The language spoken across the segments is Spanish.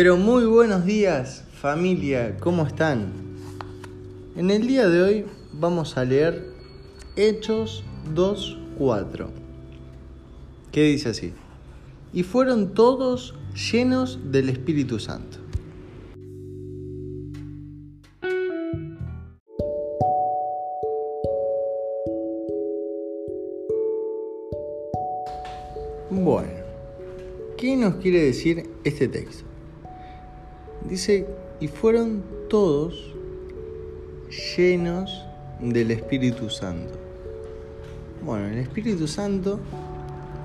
Pero muy buenos días familia, ¿cómo están? En el día de hoy vamos a leer Hechos 2.4, que dice así, y fueron todos llenos del Espíritu Santo. Bueno, ¿qué nos quiere decir este texto? Dice, y fueron todos llenos del Espíritu Santo. Bueno, el Espíritu Santo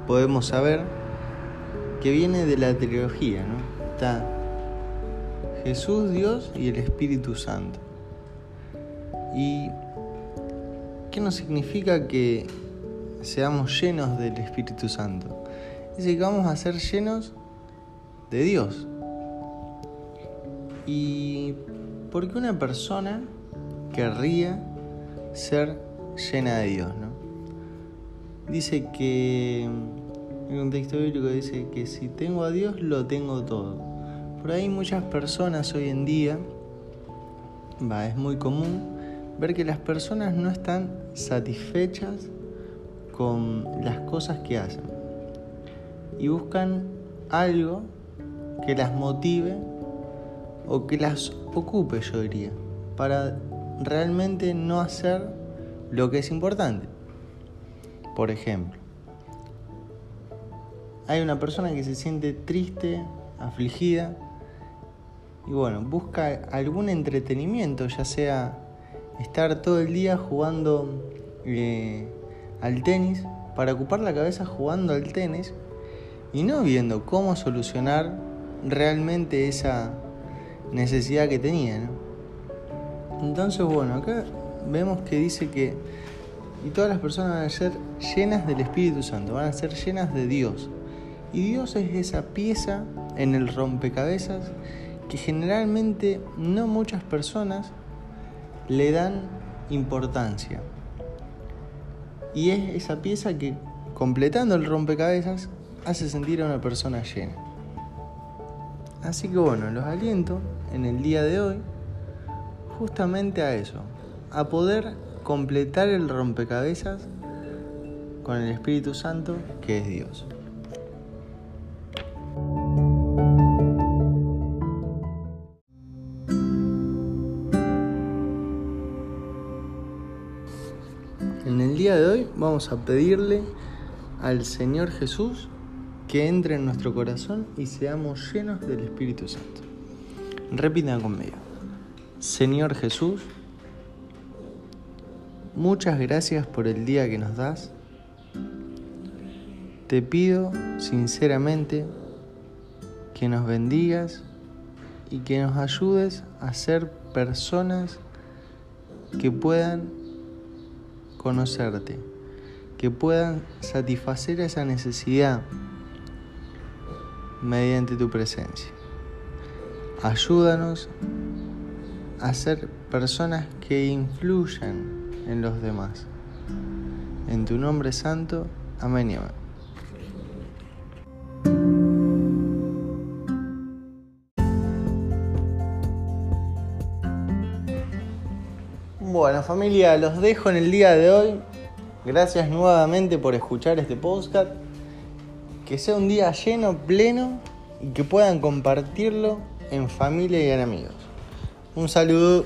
podemos saber que viene de la trilogía, ¿no? Está Jesús, Dios y el Espíritu Santo. ¿Y qué nos significa que seamos llenos del Espíritu Santo? Dice que vamos a ser llenos de Dios, ¿Y por qué una persona querría ser llena de Dios? ¿no? Dice que, en un texto bíblico dice que si tengo a Dios, lo tengo todo. Por ahí muchas personas hoy en día, va, es muy común ver que las personas no están satisfechas con las cosas que hacen y buscan algo que las motive o que las ocupe, yo diría, para realmente no hacer lo que es importante. Por ejemplo, hay una persona que se siente triste, afligida, y bueno, busca algún entretenimiento, ya sea estar todo el día jugando eh, al tenis, para ocupar la cabeza jugando al tenis y no viendo cómo solucionar realmente esa necesidad que tenía. Entonces, bueno, acá vemos que dice que y todas las personas van a ser llenas del Espíritu Santo, van a ser llenas de Dios. Y Dios es esa pieza en el rompecabezas que generalmente no muchas personas le dan importancia. Y es esa pieza que completando el rompecabezas hace sentir a una persona llena. Así que bueno, los aliento en el día de hoy justamente a eso, a poder completar el rompecabezas con el Espíritu Santo que es Dios. En el día de hoy vamos a pedirle al Señor Jesús que entre en nuestro corazón y seamos llenos del Espíritu Santo. Repitan conmigo. Señor Jesús, muchas gracias por el día que nos das. Te pido sinceramente que nos bendigas y que nos ayudes a ser personas que puedan conocerte, que puedan satisfacer esa necesidad mediante tu presencia. Ayúdanos a ser personas que influyan en los demás. En tu nombre santo, amén y amén. Bueno familia, los dejo en el día de hoy. Gracias nuevamente por escuchar este podcast que sea un día lleno, pleno y que puedan compartirlo en familia y en amigos. Un saludo.